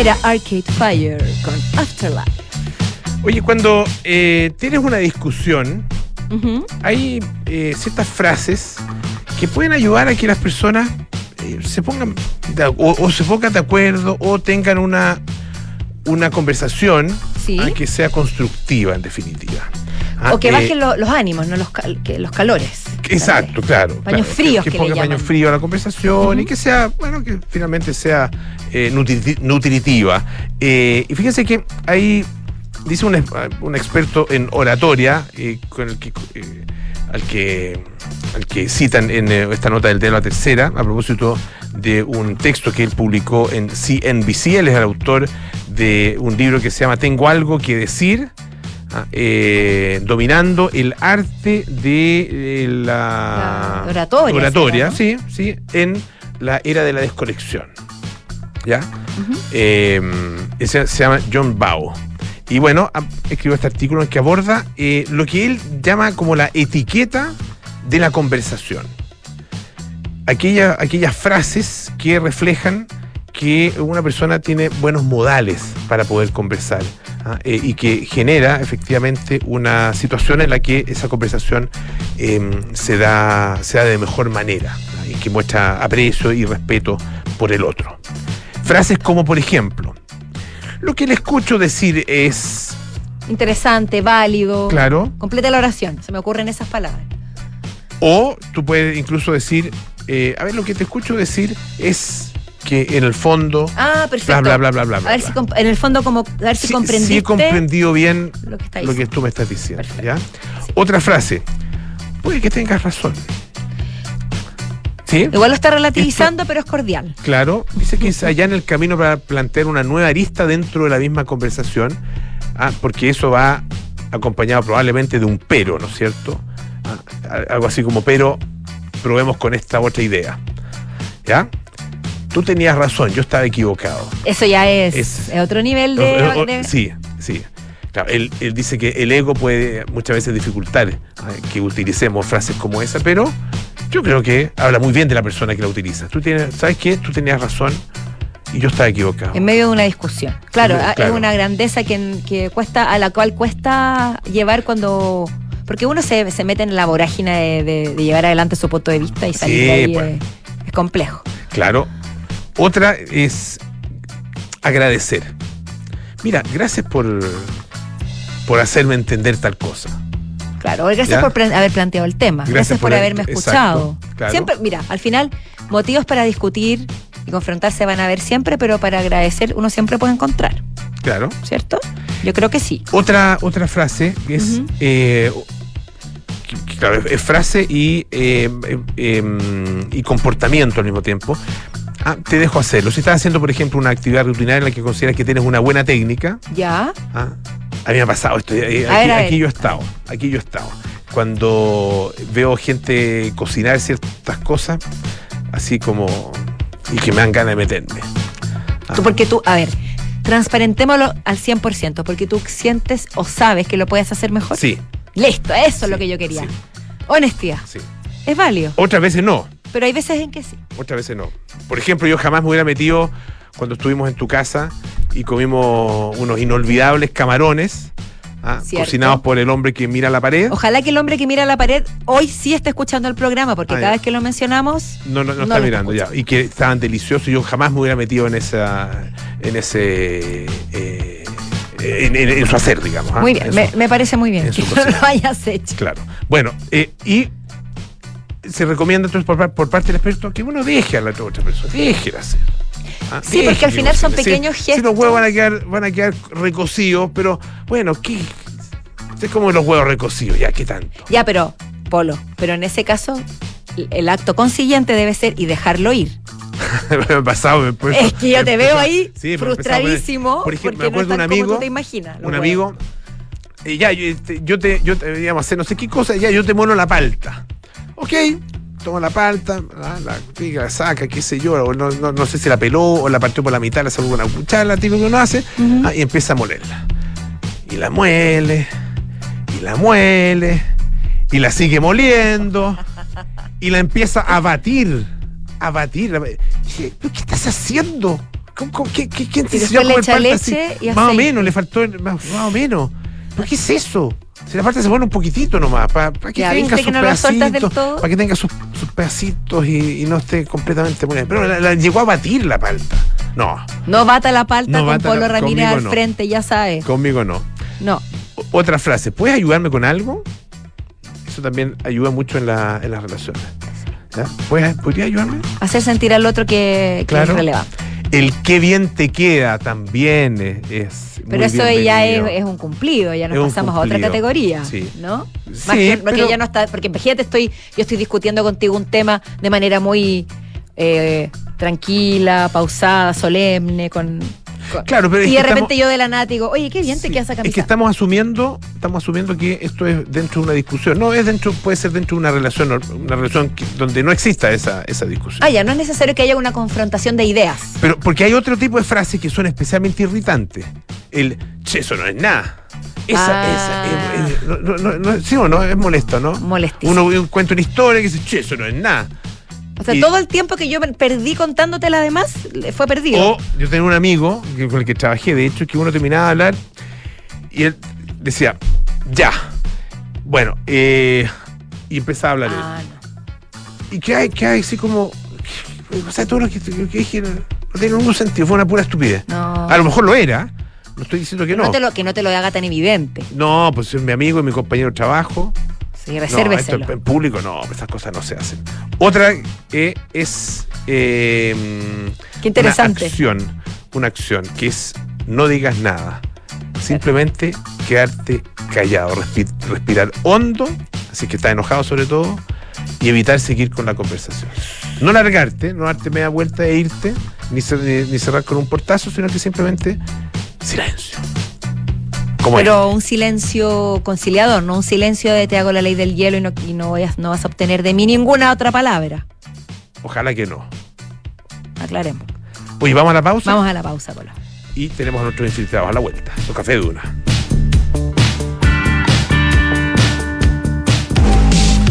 Era Arcade Fire con Afterlife. Oye, cuando eh, tienes una discusión, hay eh, ciertas frases que pueden ayudar a que las personas eh, se pongan de, o, o se pongan de acuerdo o tengan una, una conversación Sí. ah, que sea constructiva en definitiva. Ah, o que eh, bajen lo- los ánimos, no los, cal- que los calores. Exacto, claro. Paños claro, fríos Que, que ponga paño llaman. frío a la conversación y que sea, bueno, que finalmente sea eh, nutriti- nutritiva. Eh, y fíjense que ahí dice un, un experto en oratoria, eh, con el que, al que al que citan en esta nota del de la tercera, a propósito de un texto que él publicó en CNBC. Él es el autor de un libro que se llama Tengo algo que decir. Ah, eh, dominando el arte de eh, la, La oratoria, sí, sí, en la era de la desconexión. ¿Ya? Eh, ese se llama John Bao. Y bueno, escribió este artículo en que aborda lo que él llama como la etiqueta de la conversación. Aquella- aquellas frases que reflejan que una persona tiene buenos modales para poder conversar. Eh, y que genera efectivamente una situación en la que esa conversación eh, se, da, se da de mejor manera ¿ah? y que muestra aprecio y respeto por el otro. Frases como, por ejemplo, lo que le escucho decir es, Interesante, válido. claro, Completa la oración. Se me ocurren esas palabras. o tú puedes incluso decir, eh, a ver, lo que te escucho decir es que en el fondo, Ah, perfecto. bla, bla, bla, bla, bla. a ver si en el fondo como a ver si Sí- comprendiste sí he comprendido bien lo que lo tú me estás diciendo. ¿ya? Sí. Otra frase, puede que tengas razón. ¿Sí? Igual lo está relativizando, pero es cordial. Claro, dice que allá en el camino para plantear una nueva arista dentro de la misma conversación, ah, porque eso va acompañado probablemente de un pero, ¿no es cierto? Ah, algo así como, pero probemos con esta otra idea. ¿Ya? Tú tenías razón, yo estaba equivocado. Eso ya es, Es- otro nivel o- de, o- de- Sí, sí. Claro, él, él dice que el ego puede muchas veces dificultar eh, que utilicemos frases como esa, pero yo creo que habla muy bien de la persona que la utiliza. Tú tienes, ¿sabes qué? Tú tenías razón y yo estaba equivocado. En medio de una discusión. Claro, Claro. es una grandeza que, que cuesta, a la cual cuesta llevar cuando. Porque uno se, se mete en la vorágine de, de- de llevar adelante su punto de vista y salir Sí, de ahí pues. es, es complejo. Claro. Otra es agradecer. Mira, gracias por, por hacerme entender tal cosa. Claro, gracias ¿Ya? por haber planteado el tema. Gracias, Gracias por, por haberme exacto, escuchado. claro. Siempre, mira, al final, motivos para discutir y confrontarse van a haber siempre, pero para agradecer uno siempre puede encontrar, Claro. ¿cierto? Yo creo que sí. Otra, otra frase que es. Eh, claro, es frase y, eh, eh, em, y comportamiento al mismo tiempo. Ah, te dejo hacerlo. Si estás haciendo, por ejemplo, una actividad rutinaria en la que consideras que tienes una buena técnica, Ya. ah, a mí me ha pasado esto. eh, aquí, yo he estado. Aquí yo he estado. Cuando veo gente cocinar ciertas cosas, así como. y que me dan ganas de meterme. Ah, Tú, porque tú, a ver, transparentémoslo al 100%, porque tú sientes o sabes que lo puedes hacer mejor. Sí, Listo, eso es lo que yo quería. sí. Honestidad. sí. Es válido, Otras veces no. Pero hay veces en que sí. Otras veces no. Por ejemplo, yo jamás me hubiera metido cuando estuvimos en tu casa y comimos unos inolvidables camarones ah, cocinados por el hombre que mira la pared. Ojalá que el hombre que mira la pared hoy sí esté escuchando el programa, porque Ah, cada ya. vez que lo mencionamos, No, no, no, no está mirando ya. Y que estaban deliciosos. Yo jamás me hubiera metido en esa. en ese. eh, en, en- en su hacer, digamos. ah, muy bien, en me, parece muy bien en que no lo hayas hecho. Claro. Bueno, eh, y se recomienda entonces por, par- por parte del experto que uno deje a la otra persona, déjela hacer. Ah, Sí, deje porque al final son cocine. Sí, pequeños sí, los gestos. huevos van a quedar, van a quedar recocidos, pero bueno, ¿qué? Es como los huevos recocidos, ya, ¿qué tanto? Ya, pero, Polo, pero en ese caso, el- acto consiguiente debe ser y dejarlo ir. me pasado, me puesto- es que yo te veo ahí sí, frustradísimo Por ejemplo, porque me no acuerdo están un como amigo, tú te imaginas. un amigo, eh, ya, yo te, yo te, yo te, digamos, hacer no sé qué cosa, ya, yo te mono la palta. Ok, toma la palta, la pica, la saca, qué sé yo, o no, no, no sé si la peló o la partió por la mitad, la sacó con una cuchara, la típico que uno hace, ah, y empieza a molerla. Y la muele, y la muele, y la sigue moliendo, y la empieza a batir, a batir. a ba- Dije, ¿pero ¿Qué estás haciendo? ¿Cómo- cómo- qué- qué- ¿Quién te Y comer palta así? y Más o menos, le faltó, más, más o menos. ¿Pero qué es eso? Si la parte se pone un poquitito nomás, para que tenga ¿viste sus que no pedacitos, para que tenga sus, sus pedacitos y, y no esté completamente muy Pero la, la llegó a batir la palta. No, No bata la palta No con bata Polo la- Ramírez al no. frente, ya sabes. conmigo no. No. Otra frase, ¿puedes ayudarme con algo? Eso también ayuda mucho en, la, en las relaciones. ¿Puedes, ¿Podrías ayudarme? Hacer sentir al otro que, que Claro. es relevante. El qué bien te queda también es. Pero muy eso ya es, un cumplido, ya nos Es pasamos a otra categoría, sí. ¿no? Sí, Más que, porque pero- ya no está, porque imagínate, estoy, yo estoy discutiendo contigo un tema de manera muy eh, tranquila, pausada, solemne, con, Claro, pero y de repente estamos- yo de la nada te digo, oye, qué bien te Sí, queda esa Es que camisa. estamos asumiendo, estamos asumiendo que esto es dentro de una discusión. No, es dentro, puede ser dentro de una relación, una relación que- donde no exista esa, esa discusión. Ah, ya, no es necesario que haya una confrontación de ideas. Pero porque hay otro tipo de frases que son especialmente irritantes. El che, eso no es nada. Esa, Ah. esa, es- es- no, no, no, no, sí o no, es molesto, ¿no? Molestísimo. Uno cuenta una historia que dice, che, eso no es nada. O sea, y- todo el tiempo que yo perdí contándote además fue perdido. O yo tenía un amigo que- con el que trabajé, de hecho, que uno terminaba de hablar y él decía, ya, bueno, eh, y empezaba a hablar él. ah. Y que hay, que hay así como, o sea, todo lo que, que dije no, tiene ningún sentido, fue una pura estupidez. A lo mejor lo era, no estoy diciendo que no no. te lo, que no te lo haga tan evidente. No, pues es mi amigo y mi compañero de trabajo. Sí, No, resérveselo. esto en público no, esas cosas no se hacen. Otra eh, es eh, Qué interesante. una acción, una acción que es no digas nada, simplemente quedarte callado, respi- respirar hondo, así que está enojado sobre todo, y evitar seguir con la conversación. No largarte, no darte media vuelta e irte, ni- ni cerrar con un portazo, sino que simplemente silencio. Es. Pero un silencio conciliador, no un silencio de te hago la ley del hielo y no, y no, vayas- no vas a obtener de mí ninguna otra palabra. Ojalá que no. Aclaremos. Oye, vamos a la pausa Vamos a la pausa, Polo. y tenemos a nuestros invitados a la vuelta. Los café de una.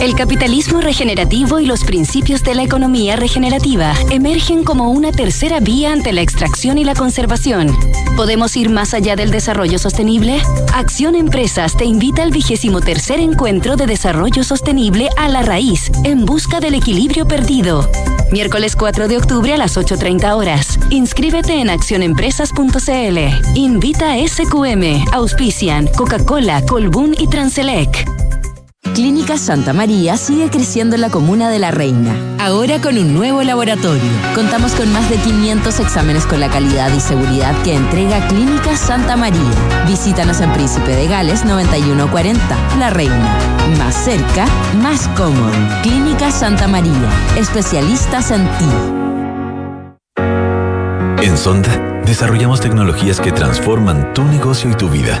El capitalismo regenerativo y los principios de la economía regenerativa emergen como una tercera vía ante la extracción y la conservación. ¿Podemos ir más allá del desarrollo sostenible? Acción Empresas te invita al vigésimo tercer encuentro de desarrollo sostenible a la raíz, en busca del equilibrio perdido. Miércoles 4 de octubre a las 8.30 horas. Inscríbete en accionempresas.cl. Invita a SQM, Auspician, Coca-Cola, Colbún y Transelec. Clínica Santa María sigue creciendo en la comuna de La Reina, ahora con un nuevo laboratorio. Contamos con más de 500 exámenes con la calidad y seguridad que entrega Clínica Santa María. Visítanos en Príncipe de Gales 9140, La Reina. Más cerca, más cómodo. Clínica Santa María, especialistas en ti. En Sonda, desarrollamos tecnologías que transforman tu negocio y tu vida,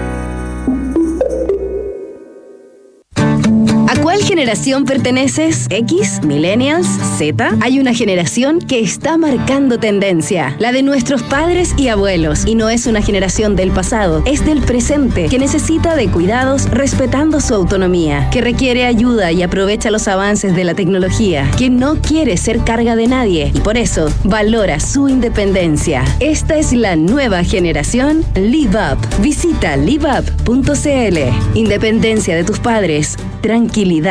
Generación perteneces? ¿X? ¿Millennials? ¿Z? Hay una generación que está marcando tendencia, la de nuestros padres y abuelos. Y no es una generación del pasado, es del presente, que necesita de cuidados respetando su autonomía, que requiere ayuda y aprovecha los avances de la tecnología, que no quiere ser carga de nadie y por eso valora su independencia. Esta es la nueva generación Live Up. Visita liveup.cl. Independencia de tus padres. Tranquilidad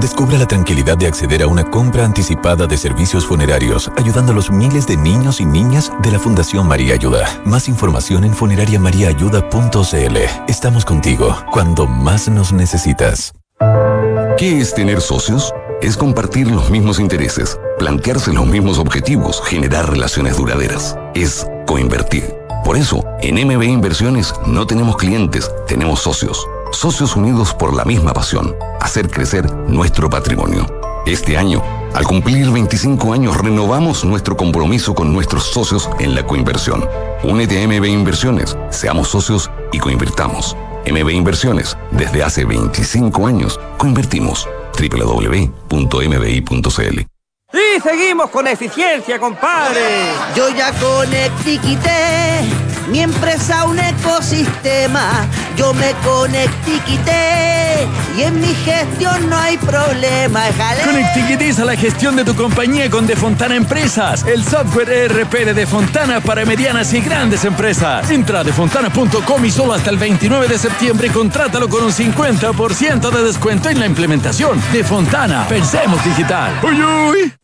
Descubra la tranquilidad de acceder a una compra anticipada de servicios funerarios, ayudando a los miles de niños y niñas de la Fundación María Ayuda. Más información en funerariamariaayuda.cl. Estamos contigo cuando más nos necesitas. ¿Qué es tener socios? Es compartir los mismos intereses, plantearse los mismos objetivos, generar relaciones duraderas. Es coinvertir. Por eso, en MB Inversiones no tenemos clientes, tenemos socios. Socios unidos por la misma pasión, hacer crecer nuestro patrimonio. Este año, al cumplir 25 años, renovamos nuestro compromiso con nuestros socios en la coinversión. Únete a MB Inversiones, seamos socios y coinvirtamos. MB Inversiones, desde hace 25 años, coinvertimos. www.mbi.cl Y seguimos con eficiencia, compadre. Yo ya conectiquité mi empresa un ecosistema. Yo me conectiquité y en mi gestión no hay problema. Conectiquitiza la gestión de tu compañía con Defontana Empresas, el software ERP de Defontana para medianas y grandes empresas. Entra a defontana.com y solo hasta el 29 de septiembre contrátalo con un 50% de descuento en la implementación. Defontana, pensemos digital. ¡Uy, uy!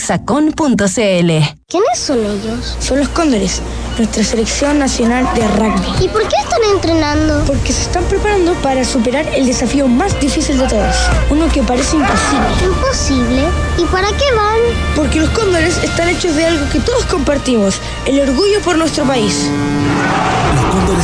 hexacon.cl. ¿Quiénes son ellos? Son los Cóndores, nuestra selección nacional de rugby. ¿Y por qué están entrenando? Porque se están preparando para superar el desafío más difícil de todos, uno que parece imposible. ¿Imposible? ¿Y para qué van? Porque los Cóndores están hechos de algo que todos compartimos, el orgullo por nuestro país.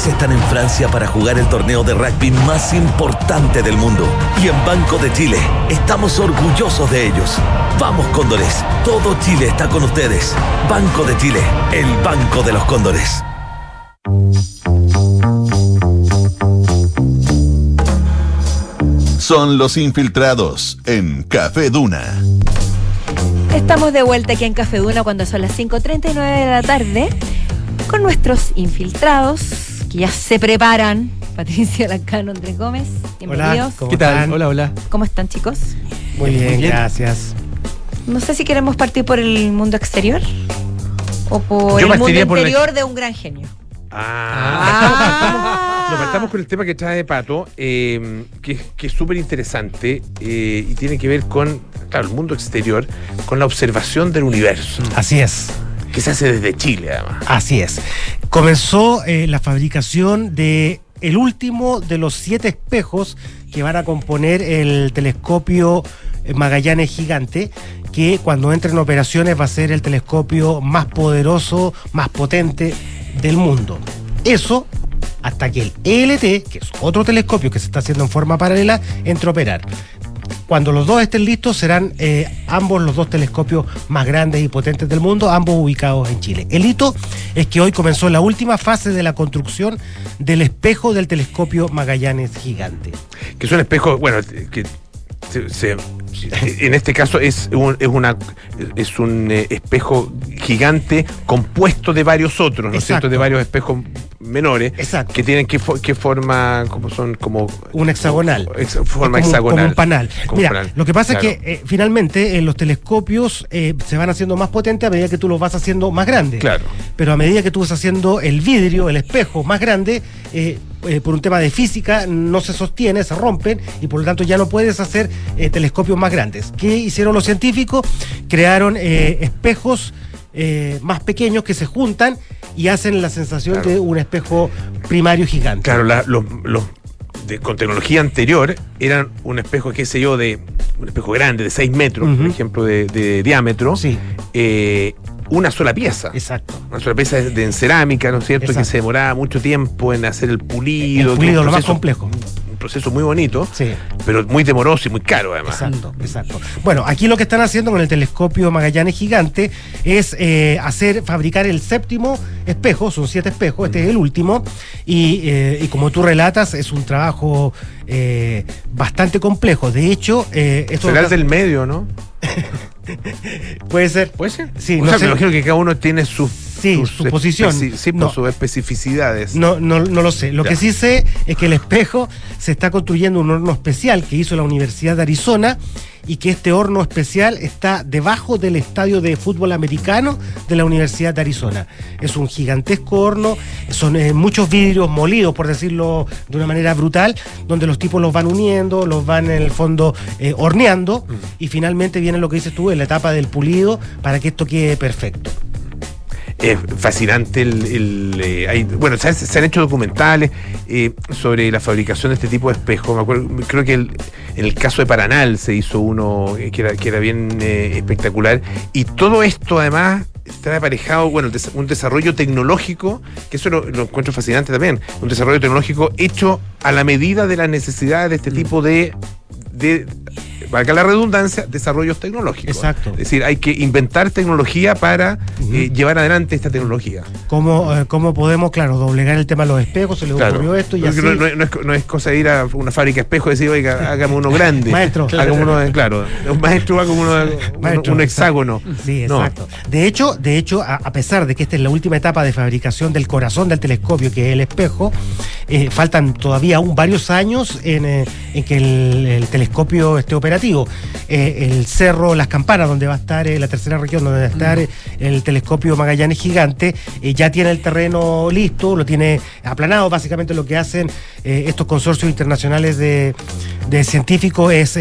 Están en Francia para jugar el torneo de rugby más importante del mundo. Y en Banco de Chile estamos orgullosos de ellos. Vamos Cóndores, todo Chile está con ustedes. Banco de Chile, el Banco de los Cóndores. Son los infiltrados en Café Duna. Estamos de vuelta aquí en Café Duna cuando son las 5.39 de la tarde con nuestros infiltrados que ya se preparan. Patricia Lacano, Andrés Gómez, bienvenidos. ¿cómo ¿Qué tal? están? Hola, hola. ¿Cómo están chicos? Muy bien, bien. gracias. No sé si queremos partir por el mundo exterior o por Yo el mundo la- interior de un gran genio. Ah, Lo partamos con el tema que trae Pato, eh, que, que es súper interesante eh, y tiene que ver con, claro, el mundo exterior, con la observación del universo, Así es, que se hace desde Chile, además. así es. Comenzó eh, la fabricación de el último de los siete espejos que van a componer el telescopio Magallanes gigante, que cuando entre en operaciones va a ser el telescopio más poderoso, más potente del mundo. Eso hasta que el ELT, que es otro telescopio que se está haciendo en forma paralela, entre a operar. Cuando los dos estén listos, serán eh, ambos los dos telescopios más grandes y potentes del mundo, ambos ubicados en Chile. El hito es que hoy comenzó la última fase de la construcción del espejo del telescopio Magallanes gigante. Que es un espejo, bueno, que se- se- en este caso es un, es una, es un eh, espejo gigante compuesto de varios otros, ¿no es cierto? De varios espejos menores Exacto. que tienen que, fo- que forma, como son como Un hexagonal. Ex- forma como hexagonal. Como un panal. Como Mira, panal, lo que pasa claro. es que eh, finalmente eh, los telescopios eh, se van haciendo más potentes a medida que tú los vas haciendo más grandes. Claro. Pero a medida que tú vas haciendo el vidrio, el espejo más grande, por un tema de física no se sostiene, se rompen y por lo tanto ya no puedes hacer telescopios más grandes. ¿Qué hicieron los científicos? Crearon espejos eh, más pequeños que se juntan y hacen la sensación Claro. de un espejo primario gigante. Claro, la- los, los de- con tecnología anterior eran un espejo, qué sé yo, de un espejo grande, de 6 metros, por ejemplo, de, de diámetro. Sí. eh, una sola pieza. Exacto. Una sola pieza de, en cerámica, ¿no es cierto? Exacto. Que se demoraba mucho tiempo en hacer el pulido. El pulido, lo más complejo. Proceso muy bonito, Sí. pero muy demoroso y muy caro además. Exacto, exacto. Bueno, aquí lo que están haciendo con el telescopio Magallanes gigante es eh, hacer, fabricar el séptimo espejo, son siete espejos, este es el último, y, eh, y como tú relatas, es un trabajo eh, bastante complejo. De hecho, eh, esto Será el del medio, ¿no? puede ser. ¿Puede ser? Sí, o no sea, sé. me imagino que cada uno tiene sus, Sí, su posición. sí, No. por sus especificidades. No, no, no lo sé. Lo Ya. que sí sé es que el espejo se está construyendo un horno especial que hizo la Universidad de Arizona y que este horno especial está debajo del estadio de fútbol americano de la Universidad de Arizona. Es un gigantesco horno, son eh, muchos vidrios molidos, por decirlo de una manera brutal, donde los tipos los van uniendo, los van en el fondo eh, horneando y finalmente viene lo que dices tú en la etapa del pulido para que esto quede perfecto. Es fascinante el, el, eh, hay- bueno, se, han- hecho documentales eh, sobre la fabricación de este tipo de espejos. Me acuerdo, creo que el- en el caso de Paranal se hizo uno eh, que era, que era bien eh, espectacular. Y todo esto además está aparejado, bueno, un desarrollo tecnológico, que eso lo, encuentro fascinante también, un desarrollo tecnológico hecho a la medida de las necesidades de este tipo de valga la redundancia, desarrollos tecnológicos. Exacto. Es decir, hay que inventar tecnología para eh, llevar adelante esta tecnología. ¿Cómo, eh, ¿Cómo podemos, claro, doblegar el tema de los espejos? Se le Claro. ocurrió esto y Porque así. no, no- no es, no es cosa de ir a una fábrica de espejos y decir, oiga, hágame uno grande. Maestro. Hágame uno, claro. Un maestro haga uno, Maestro, un, un hexágono. Sí, No. exacto. De hecho, de hecho, a, a pesar de que esta es la última etapa de fabricación del corazón del telescopio, que es el espejo, eh, faltan todavía aún varios años en, en que el, el telescopio esté operativo. Eh, el cerro Las Campanas, donde va a estar eh, la tercera región, donde va a estar eh, el telescopio Magallanes gigante, ya tiene el terreno listo, lo tiene aplanado. Básicamente lo que hacen estos consorcios internacionales de, de científicos es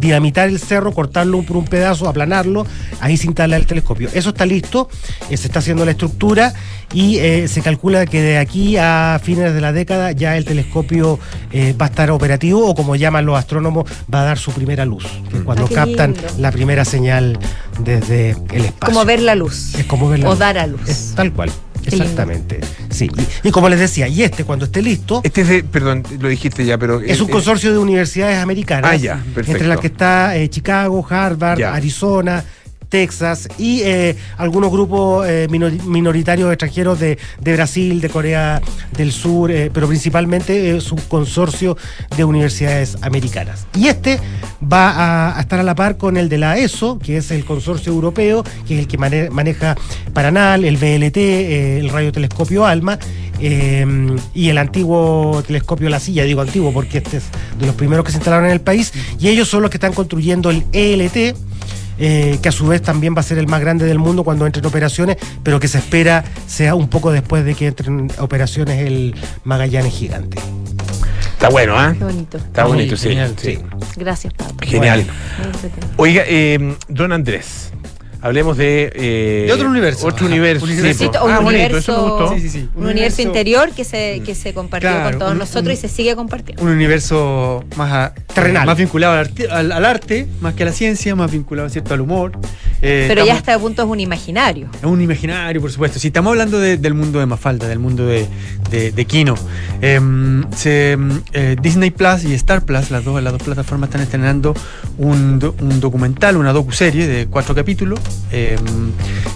dinamitar el cerro, cortarlo por un pedazo, aplanarlo, ahí se instala el telescopio. Eso está listo, se está haciendo la estructura y eh, se calcula que de aquí a fines de la década ya el telescopio eh, va a estar operativo o como llaman los astrónomos, va a dar su primera luz, que es cuando Ah, captan lindo. la primera señal desde el espacio. Como ver la luz. Es como ver la O luz. dar a luz. Es tal cual. Qué lindo. Exactamente. Sí. Y, y como les decía, y este cuando esté listo, Este es de, perdón, lo dijiste ya, pero. es un eh, consorcio de universidades americanas. Ah, ya, perfecto. Entre las que está eh, Chicago, Harvard, Ya. Arizona, Texas y eh, algunos grupos eh, minori- minoritarios extranjeros de, Brasil, de Corea del Sur, eh, pero principalmente es un consorcio de universidades americanas. Y este va a, estar a la par con el de la ESO, que es el consorcio europeo, que es el que mane- maneja Paranal, el BLT, el radiotelescopio ALMA y el antiguo telescopio La Silla, digo antiguo porque este es de los primeros que se instalaron en el país, y ellos son los que están construyendo el ELT, eh, que a su vez también va a ser el más grande del mundo cuando entre en operaciones, pero que se espera sea un poco después de que entre en operaciones el Magallanes Gigante. Está bueno, ¿ah? Qué bonito. Está bonito, sí. Genial, sí. Gracias, Pablo. Genial. Oiga, eh, don Andrés, hablemos de... eh, De otro universo. Otro universo. un sí, universo. po. un bonito, universo, eso me gustó. Sí, sí, sí. un universo interior que se, que se compartió Claro, con todos un- nosotros un- y se sigue compartiendo. Un universo más a- Terrenal. Más vinculado al arte, al, al arte, más que a la ciencia, más vinculado ¿cierto? al humor. Eh, Pero ya hasta el punto es un imaginario. Es un imaginario, por supuesto. Si estamos hablando de- del mundo de Mafalda, del mundo de, de, de Kino, em, se, em, eh, Disney Plus y Star Plus, las dos, las dos plataformas están estrenando un, do- un documental, una docuserie de cuatro capítulos em,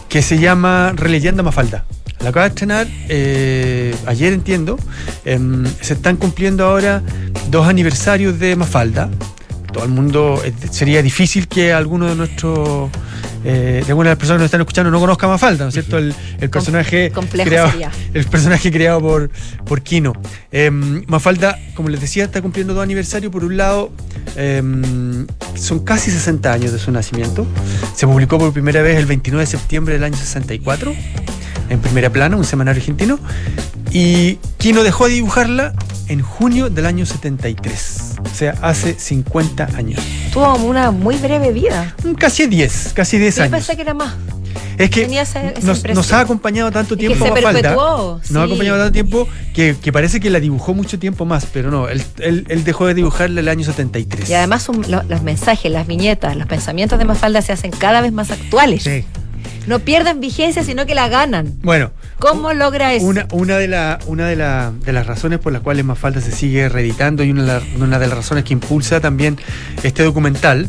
que se llama Releyenda Mafalda. La acaba de estrenar eh, ayer, entiendo. Se están cumpliendo ahora dos aniversarios de Mafalda. Todo el mundo, eh, sería difícil que alguno de nuestros, eh, de alguna de las personas que nos están escuchando no conozca Mafalda, ¿no es cierto? El, el personaje creado, sería. el personaje creado por, por Kino. Em, Mafalda, como les decía, está cumpliendo dos aniversarios. Por un lado, em, son casi 60 años de su nacimiento. Se publicó por primera vez el 29 de septiembre del año 64, en primera plana, un semanario argentino. Y Kino dejó de dibujarla en junio del año 73. O sea, hace 50 años. Tuvo una muy breve vida. Casi 10, casi 10 Yo años. pensé que era más. Es que esa- esa nos, ha acompañado tanto Es que tiempo se Mafalda, perpetuó, Nos ha sí. acompañado tanto tiempo que, que parece que la dibujó mucho tiempo más, pero no, él, él- él dejó de dibujarla el año 73. Y además son lo- los mensajes, las viñetas, los pensamientos de Mafalda se hacen cada vez más actuales. No pierden vigencia, sino que la ganan. Bueno, ¿Cómo logra eso? una, una, de, la, una de, la- de las razones por las cuales Mafalda se sigue reeditando y una de, la- una de las razones que impulsa también este documental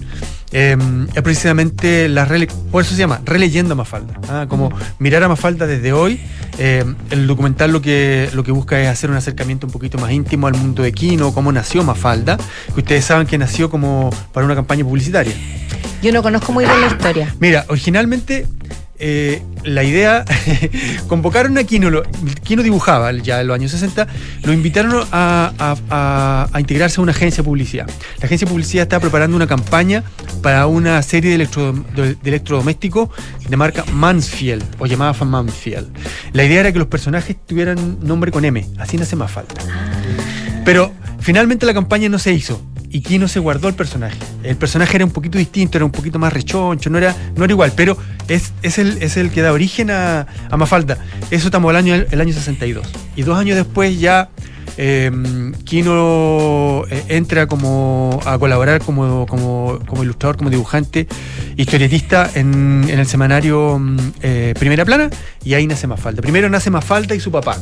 eh, es precisamente la rele- por eso se llama releyendo a Mafalda. ah, Como mirar a Mafalda desde hoy. Eh, el documental lo que, lo que busca es hacer un acercamiento un poquito más íntimo al mundo de Kino, cómo nació Mafalda, que ustedes saben que nació como para una campaña publicitaria. Yo no conozco muy bien la historia. Mira, originalmente eh, la idea, convocaron a Kino, lo- Kino dibujaba ya en los años 60, lo invitaron a, a- a- a integrarse a una agencia de publicidad. La agencia de publicidad estaba preparando una campaña para una serie de, electro- de- de electrodomésticos de marca Mansfield, o llamada Fan Mansfield. La idea era que los personajes tuvieran nombre con M, así nace más falta. Pero finalmente la campaña no se hizo. Y Kino se guardó el personaje. El personaje era un poquito distinto, era un poquito más rechoncho, no era, no era igual, pero es, es, el, es el que da origen a, a Mafalda. Eso estamos el año, el año 62. Y dos años después ya eh, Kino entra como a colaborar como, como, como ilustrador, como dibujante, historietista en, en el semanario mm, eh, Primera Plana, y ahí nace Mafalda. Primero nace Mafalda y su papá.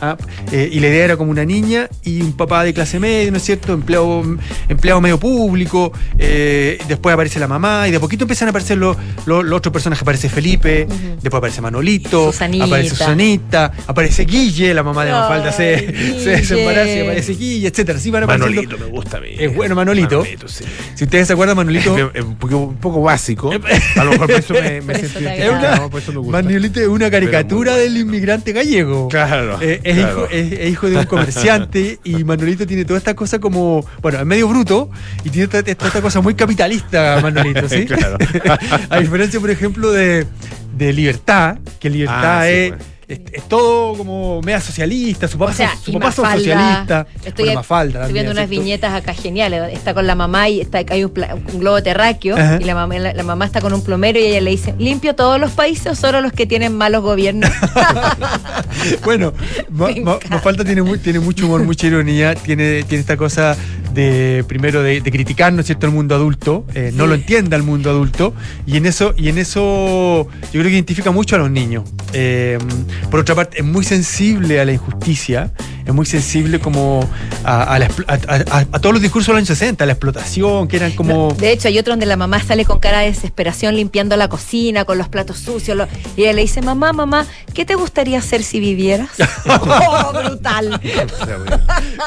Ah, eh, y la idea era como una niña y un papá de clase media, ¿no es cierto? Empleado, empleado medio público. eh, después aparece la mamá y de a poquito empiezan a aparecer los, los- los otros personajes. Aparece Felipe, después aparece Manolito, Susanita. aparece Susanita, aparece Guille, la mamá de Ay, Mafalda se, se, se Guille. embaraza y aparece Guille, etcétera. Así van. Manolito me gusta a mí. Es bueno Manolito. Manolito, sí. Si ustedes se acuerdan, Manolito. Es un poco, un poco básico. A lo mejor por eso me, me sentí una, por eso me gusta. Manolito es una caricatura del inmigrante gallego. Claro, Eh, es, claro. Hijo, es- es hijo de un comerciante y Manolito tiene toda esta cosa como, bueno, es medio bruto y tiene toda esta, cosa muy capitalista, Manolito, ¿sí? Claro. A diferencia, por ejemplo, de, de Libertad, que Libertad Ah, sí, es, bueno. Es, es todo como media socialista, su papá, O sea, su papá son Mafalda, socialistas, Estoy, bueno, Mafalda estoy viendo unas viñetas acá geniales. Está con la mamá y está, hay un, globo terráqueo Ajá. y la mamá, la, la mamá está con un plomero y ella le dice, limpio todos los países o solo los que tienen malos gobiernos. Bueno, Ma- Ma-. Mafalda tiene, tiene mucho humor, mucha ironía, tiene, tiene esta cosa de, primero, de, de criticar, ¿no es cierto?, el mundo adulto, eh, no lo entiende al mundo adulto, y en eso, y en eso yo creo que identifica mucho a los niños. Eh, por otra parte, es muy sensible a la injusticia, es muy sensible como a, a la a- a- a todos los discursos de los años 60, a la explotación, que eran como... De hecho, hay otro donde la mamá sale con cara de desesperación limpiando la cocina, con los platos sucios. lo- y ella le dice, mamá, mamá, ¿qué te gustaría hacer si vivieras? ¡Oh, brutal!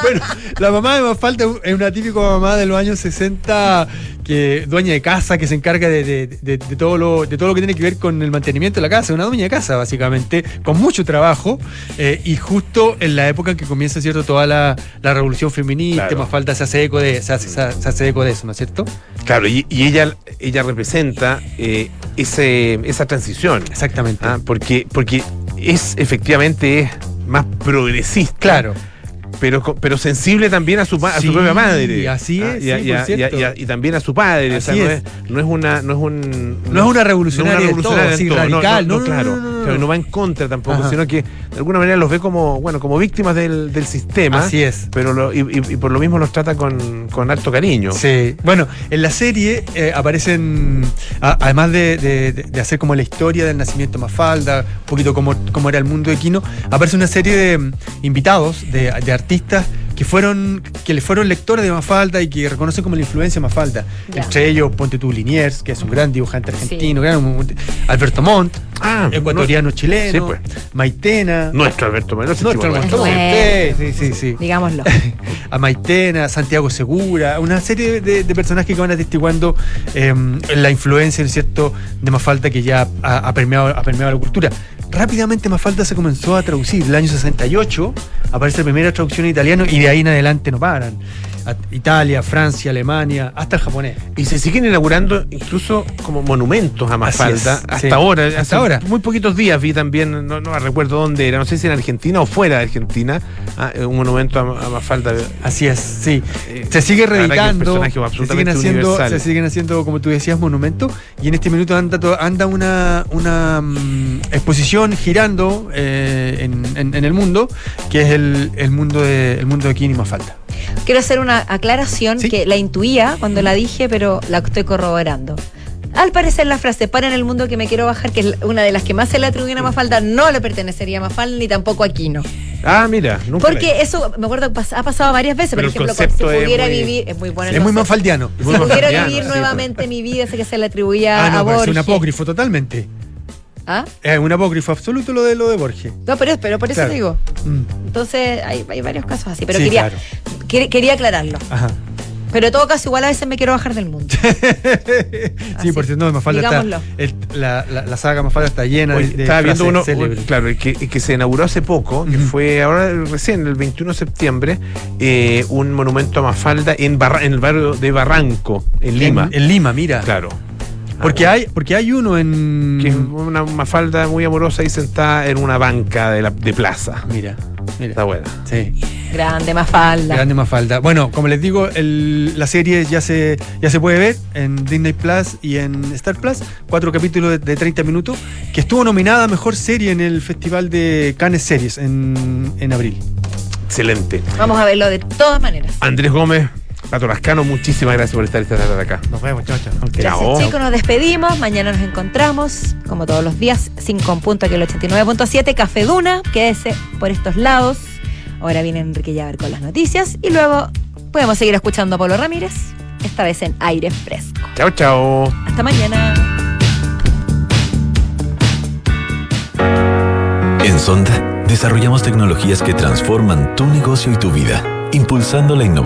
Bueno, la mamá de Mafalda es una típica mamá de los años 60, que dueña de casa, que se encarga de, de- de- de todo lo, de todo lo que tiene que ver con el mantenimiento de la casa, una dueña de casa, básicamente, con mucho trabajo, eh, y justo en la época en que comienza, ¿cierto?, toda la, la revolución feminista, Claro. Mafalda se hace eco de, se hace, se hace- se hace eco de eso, ¿no es cierto? Claro, y, y ella, ella representa eh, ese, esa transición. Exactamente. Ah, porque, porque es efectivamente es más progresista. Claro. Pero, pero sensible también a su, a su propia madre. así Ah, es, y, a- sí, y a- por y a- cierto. y a- y también a su padre. o sea, Así no, es. no es una. No es, un, No es una revolucionaria revolucionaria así, del todo, no, radical, No, claro. no, no, no, Claro, no. va en contra tampoco, Ajá. sino que de alguna manera los ve como, bueno, como víctimas del, del sistema. Así es. Pero lo- y, y- y por lo mismo los trata con, con harto cariño. Sí, bueno, en la serie eh, aparecen, a- además de, de- hacer como la historia del nacimiento de Mafalda, un poquito como, como era el mundo de Quino, aparece una serie de mm, invitados, de, de artistas que fueron que le fueron lectores de Mafalda y que reconocen como la influencia de Mafalda. Ya. Entre ellos, Ponte tú Liniers, que es un gran dibujante Sí. argentino, gran- Alberto Montt, Ah, ecuatoriano chileno, Sí, pues. Maitena, Nuestro Alberto Menos. nuestro Es Alberto Montt, bueno. sí, sí, sí. Digámoslo. a Maitena, Santiago Segura, una serie de, de personajes que van atestiguando eh, la influencia, ¿no es cierto?, de Mafalda que ya ha, ha permeado, ha permeado la cultura. Rápidamente Mafalda se comenzó a traducir. El año 68 aparece la primera traducción en italiano y de ahí en adelante no paran. Italia, Francia, Alemania, hasta el japonés. Y se siguen inaugurando incluso como monumentos a Mafalda. Es, hasta sí. ahora. Hasta ahora. Muy poquitos días vi también, no, no recuerdo dónde era, no sé si en Argentina o fuera de Argentina, ah, un monumento a, a Mafalda. Así es, sí. Eh, Se sigue reeditando, se siguen, haciendo, se siguen haciendo, como tú decías, monumentos. Y en este minuto anda, anda una, una mm, exposición girando eh, en, en- en el mundo, que es el, el mundo de el mundo de Kini Mafalda. Quiero hacer una aclaración Sí. que la intuía cuando la dije, pero la estoy corroborando. Al parecer la frase para en el mundo que me quiero bajar, que es una de las que más se le atribuyen a Mafalda, no le pertenecería a Mafalda ni tampoco a Quino. Ah, mira, nunca Porque eso, me acuerdo ha pasado varias veces, Pero por ejemplo, si es pudiera muy- vivir, es muy bueno es muy mafaldiano. Muy Si pudiera mafaldiano, vivir sí, nuevamente mi vida, ese que se le atribuía Ah, no, a pero es Borges. un apócrifo totalmente. ¿Ah? Es un apócrifo absoluto lo de lo de Borges. No, pero, pero por eso Claro. te digo. Mm, Entonces, hay, hay varios casos así. Pero Sí, quería, claro. quer- quería aclararlo. Ajá. Pero en todo caso, igual a veces me quiero bajar del mundo. sí, por cierto, no, Mafalda está, el- la, la, la saga Mafalda está llena Oye, de, estaba viendo uno, célebres. claro, el que, que se inauguró hace poco, que fue ahora recién, el 21 de septiembre, eh, un monumento a Mafalda en, Barra- en el barrio de Barranco, en Lima. En, en Lima, mira. Claro. Porque Ah, hay, porque hay uno en. Que es una Mafalda muy amorosa ahí sentada en una banca de, la, de plaza. Mira, mira. Está buena. Sí. Grande, más falda. Grande Mafalda. Bueno, como les digo, el- la serie ya se, ya se puede ver en Disney Plus y en Star Plus. Cuatro capítulos de, de 30 minutos. Que estuvo nominada a mejor serie en el Festival de Cannes Series en, en abril. Excelente. Vamos a verlo de todas maneras. Andrés Gómez, Pato Lascano, muchísimas gracias por estar esta tarde acá. Nos vemos, chao, chao. Gracias chicos, nos despedimos. Mañana nos encontramos, como todos los días, 5 en punto aquí el 89.7, Café Duna. Quédese por estos lados. Ahora viene Enrique Llaver con las noticias y luego podemos seguir escuchando a Pablo Ramírez, esta vez en aire fresco. Chao, chao. Hasta mañana. En Sonda desarrollamos tecnologías que transforman tu negocio y tu vida, impulsando la innovación